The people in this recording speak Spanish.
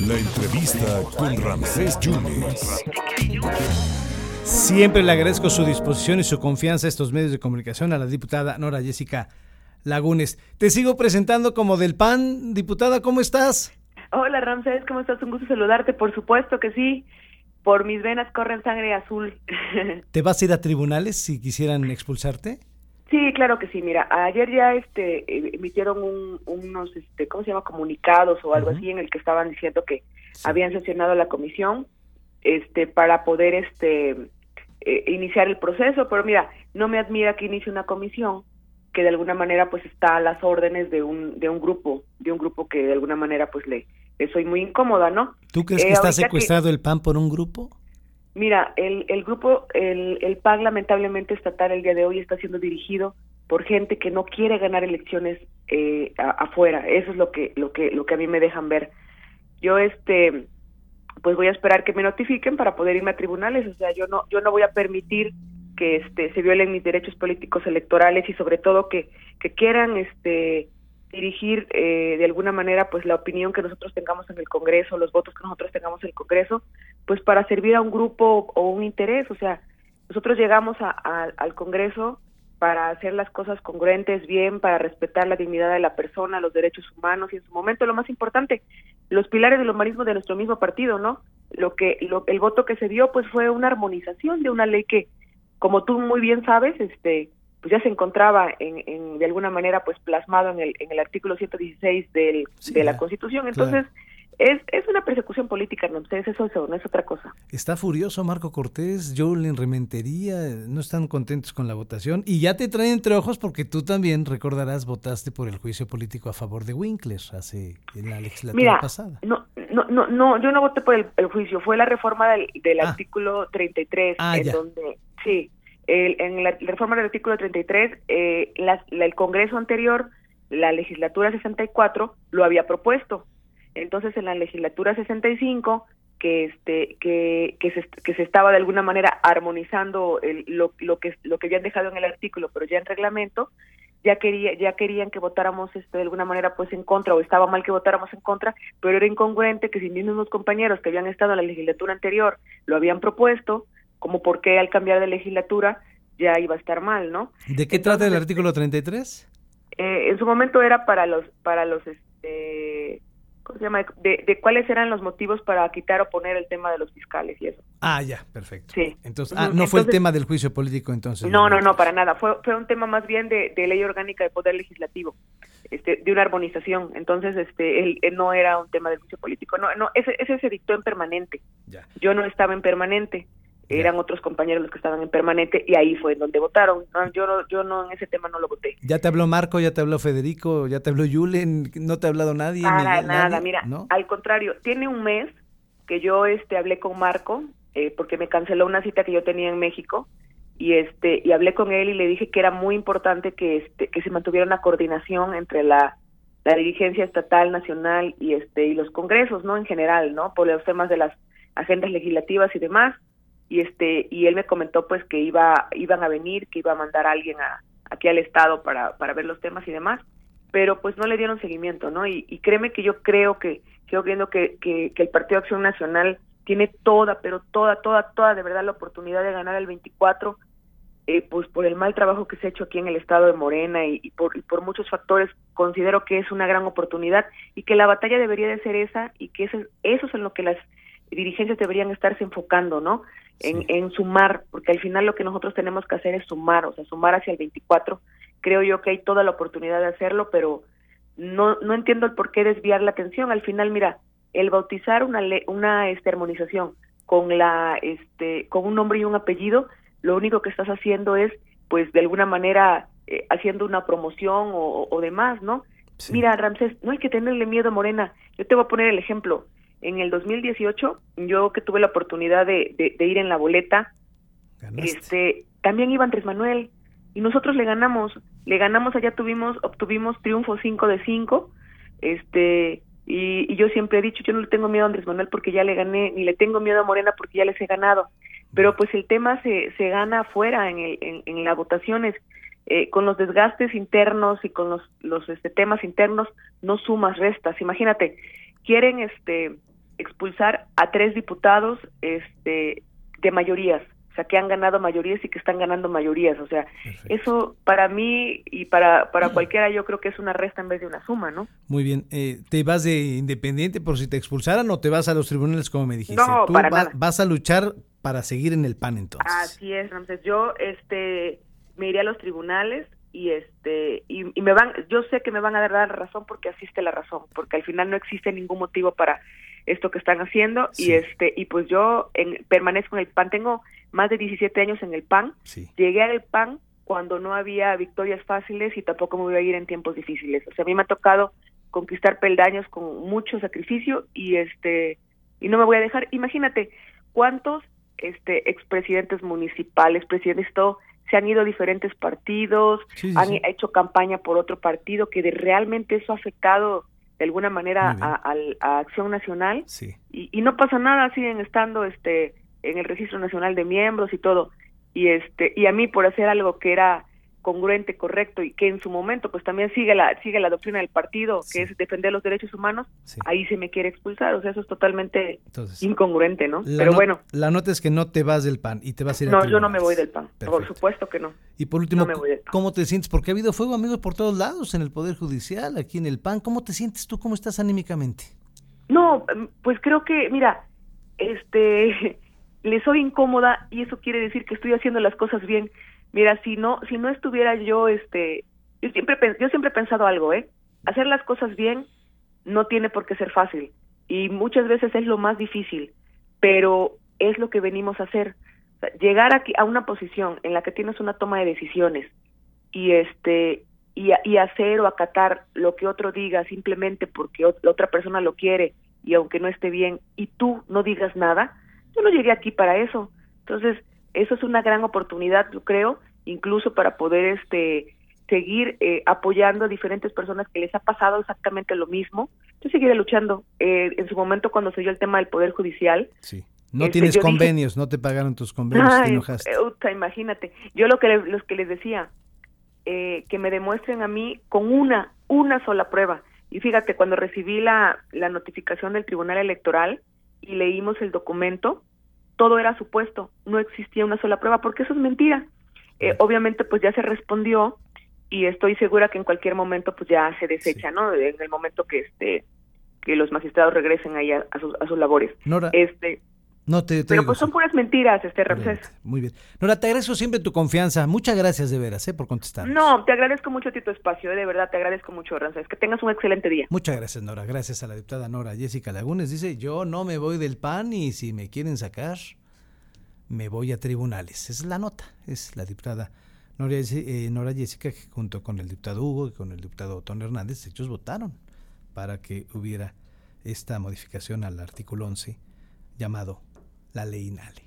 La entrevista con Ramsés Yunes. Siempre le agradezco su disposición y su confianza a estos medios de comunicación a la diputada Nora Jessica Lagunes. Te sigo presentando como del PAN, diputada, ¿cómo estás? Hola Ramsés, ¿cómo estás? Un gusto saludarte, por supuesto que sí. Por mis venas corren sangre azul. ¿Te vas a ir a tribunales si quisieran expulsarte? Sí, claro que sí. Mira, ayer ya este emitieron unos, este, ¿cómo se llama? Comunicados o algo así en el que estaban diciendo que habían sesionado la comisión, este, para poder, este, eh, iniciar el proceso. Pero mira, no me admira que inicie una comisión que de alguna manera pues está a las órdenes de un de un grupo, de un grupo que de alguna manera pues le, soy muy incómoda, ¿no? ¿Tú crees que eh, está secuestrado el PAN por un grupo? Mira, el, el grupo, el, el PAN lamentablemente estatal el día de hoy está siendo dirigido por gente que no quiere ganar elecciones eh, afuera. Eso es lo que, lo que, lo que a mí me dejan ver. Yo, este, pues voy a esperar que me notifiquen para poder irme a tribunales. O sea, yo no, yo no voy a permitir que este se violen mis derechos políticos electorales y sobre todo que, que quieran este dirigir eh, de alguna manera pues la opinión que nosotros tengamos en el Congreso, los votos que nosotros tengamos en el Congreso, pues para servir a un grupo o un interés, o sea, nosotros llegamos a, al Congreso para hacer las cosas congruentes, bien, para respetar la dignidad de la persona, los derechos humanos y en su momento lo más importante, los pilares del humanismo de nuestro mismo partido, ¿no? Lo que lo, el voto que se dio pues fue una armonización de una ley que como tú muy bien sabes, este, pues ya se encontraba en, de alguna manera pues plasmado en el, en el artículo 116 del, de la Constitución. Entonces, es, es una persecución política, no, es eso, no es otra cosa. Está furioso Marco Cortés, Jolene Rementería, no están contentos con la votación y ya te traen entre ojos porque tú también, recordarás, votaste por el juicio político a favor de Winkler hace en la legislatura pasada. No, no, no, no, yo no voté por el, juicio, fue la reforma del, del ah. artículo 33 ah, en donde Sí, en la, reforma del artículo 33, eh, el Congreso anterior, la legislatura 64, lo había propuesto. Entonces, en la legislatura 65, que este que, que, se, que se estaba de alguna manera armonizando el, lo, lo que lo que habían dejado en el artículo, pero ya en reglamento, ya quería ya querían que votáramos este de alguna manera pues en contra o estaba mal que votáramos en contra, pero era incongruente que si mismos compañeros que habían estado en la legislatura anterior lo habían propuesto, como por qué al cambiar de legislatura ya iba a estar mal, ¿no? ¿De qué trata el artículo 33? Eh, en su momento era para los para los este ¿cómo se llama? De, cuáles eran los motivos para quitar o poner el tema de los fiscales y eso. Ah, ya, perfecto. Sí. Entonces, ah, no fue el tema del juicio político entonces. No, no, no, para nada. Fue, fue un tema más bien de, ley orgánica de poder legislativo, este, de una armonización. Entonces, este, él, no era un tema del juicio político. No, no, ese, ese se dictó en permanente. Ya. Yo no estaba en permanente eran otros compañeros los que estaban en permanente y ahí fue donde votaron. yo no, yo no en ese tema no lo voté. Ya te habló Marco, ya te habló Federico, ya te habló Yulen, no te ha hablado nadie. Nada, nada, mira, al contrario, tiene un mes que yo este hablé con Marco eh, porque me canceló una cita que yo tenía en México y este y hablé con él y le dije que era muy importante que este que se mantuviera una coordinación entre la la dirigencia estatal nacional y este y los congresos no en general no por los temas de las agendas legislativas y demás y este y él me comentó pues que iba iban a venir que iba a mandar a alguien a, aquí al estado para para ver los temas y demás pero pues no le dieron seguimiento no y, créeme que yo creo que yo viendo que, que, el Partido Acción Nacional tiene toda pero toda toda toda de verdad la oportunidad de ganar el 24 eh, pues por el mal trabajo que se ha hecho aquí en el estado de Morena y, por, y por muchos factores considero que es una gran oportunidad y que la batalla debería de ser esa y que eso, eso es en lo que las dirigencias deberían estarse enfocando, ¿no? En, en sumar, porque al final lo que nosotros tenemos que hacer es sumar, o sea, sumar hacia el 24. Creo yo que hay toda la oportunidad de hacerlo, pero no, no entiendo el por qué desviar la atención. Al final, mira, el bautizar una, una este, armonización con, la, este, con un nombre y un apellido, lo único que estás haciendo es, pues, de alguna manera, eh, haciendo una promoción o, o demás, ¿no? Mira, Ramsés, no hay que tenerle miedo a Morena. Yo te voy a poner el ejemplo en el 2018, yo que tuve la oportunidad de, ir en la boleta, este también iba Andrés Manuel y nosotros le ganamos, le ganamos allá tuvimos obtuvimos triunfo 5 de 5. Este y, yo siempre he dicho, yo no le tengo miedo a Andrés Manuel porque ya le gané, ni le tengo miedo a Morena porque ya les he ganado. Pero pues el tema se, se gana afuera en, el, en, las votaciones. eh, con los desgastes internos y con los, los este, temas internos no sumas restas. Imagínate, quieren este expulsar a tres diputados este de mayorías o sea, que han ganado mayorías y que están ganando mayorías. O sea, eso para mí y para, para cualquiera yo creo que es una resta en vez de una suma, ¿no? Muy bien. Eh, ¿Te vas de independiente por si te expulsaran o te vas a los tribunales como me dijiste? No, para nada. vas a luchar para seguir en el PAN entonces. Así es, entonces yo este, me iré a los tribunales y este y, me van yo sé que me van a dar la razón porque asiste la razón porque al final no existe ningún motivo para esto que están haciendo y este y pues yo en, permanezco en el PAN. Tengo más de 17 años en el PAN. Llegué al PAN cuando no había victorias fáciles y tampoco me voy a ir en tiempos difíciles. O sea a mí me ha tocado conquistar peldaños con mucho sacrificio y este y no me voy a dejar. Imagínate cuántos este expresidentes municipales presidentes todo se han ido a diferentes partidos han hecho campaña por otro partido que de, realmente eso ha afectado de alguna manera a, a, Acción Nacional. Y, y, no pasa nada, siguen estando este en el Registro Nacional de Miembros y todo. Y este y a mí por hacer algo que era congruente, correcto y que en su momento pues también sigue la sigue la doctrina del partido, que es defender los derechos humanos, ahí se me quiere expulsar, o sea, eso es totalmente incongruente, ¿no? Pero bueno. La nota es que no te vas del PAN y te vas a ir No, yo no me voy del PAN, por supuesto que no. Y por último, ¿cómo te sientes? Porque ha habido fuego, amigos, por todos lados, en el Poder Judicial, aquí en el PAN, ¿cómo te sientes tú? ¿Cómo estás anímicamente? No, em, pues creo que, mira, este, le soy incómoda y eso quiere decir que estoy haciendo las cosas bien Mira, si no, si no estuviera yo, este, yo siempre, yo siempre he pensado algo, ¿eh? Hacer las cosas bien no tiene por qué ser fácil y muchas veces es lo más difícil, pero es lo que venimos a hacer. llegar aquí a una posición en la que tienes una toma de decisiones y este y, y hacer o acatar lo que otro diga simplemente porque la otra persona lo quiere y aunque no esté bien y tú no digas nada, yo no llegué aquí para eso. Entonces, eso es una gran oportunidad, yo creo, incluso para poder este seguir eh, apoyando a diferentes personas que les ha pasado exactamente lo mismo. Yo seguiré luchando. Eh, en su momento, cuando se dio el tema del Poder Judicial. Sí. No este, tienes convenios, no te pagaron tus convenios, te enojaste. imagínate. Yo lo que, los que les decía, eh, que me demuestren a mí con una, una sola prueba. Y fíjate, cuando recibí la, la notificación del Tribunal Electoral y leímos el documento, todo era supuesto, no existía una sola prueba, porque eso es mentira. Eh, obviamente, pues ya se respondió y estoy segura que en cualquier momento, pues ya se desecha, ¿no? En el momento que este que los magistrados regresen ahí a, sus, a sus labores. Nora, este, no te, pero pues son puras mentiras, este Ramsés. Muy bien. Nora, te agradezco siempre tu confianza. Muchas gracias de veras, ¿eh? Por contestar. No, te agradezco mucho a ti tu espacio, ¿eh? de verdad, te agradezco mucho, Ramsés. Que tengas un excelente día. Muchas gracias, Nora. Gracias a la diputada Nora Jessica Lagunes. Dice, yo no me voy del PAN y si me quieren sacar, me voy a tribunales. Esa es la nota. Es la diputada Nora, eh, Nora Jessica, que junto con el diputado Hugo y con el diputado Otón Hernández, ellos votaron para que hubiera esta modificación al artículo 11 llamado la ley INALE.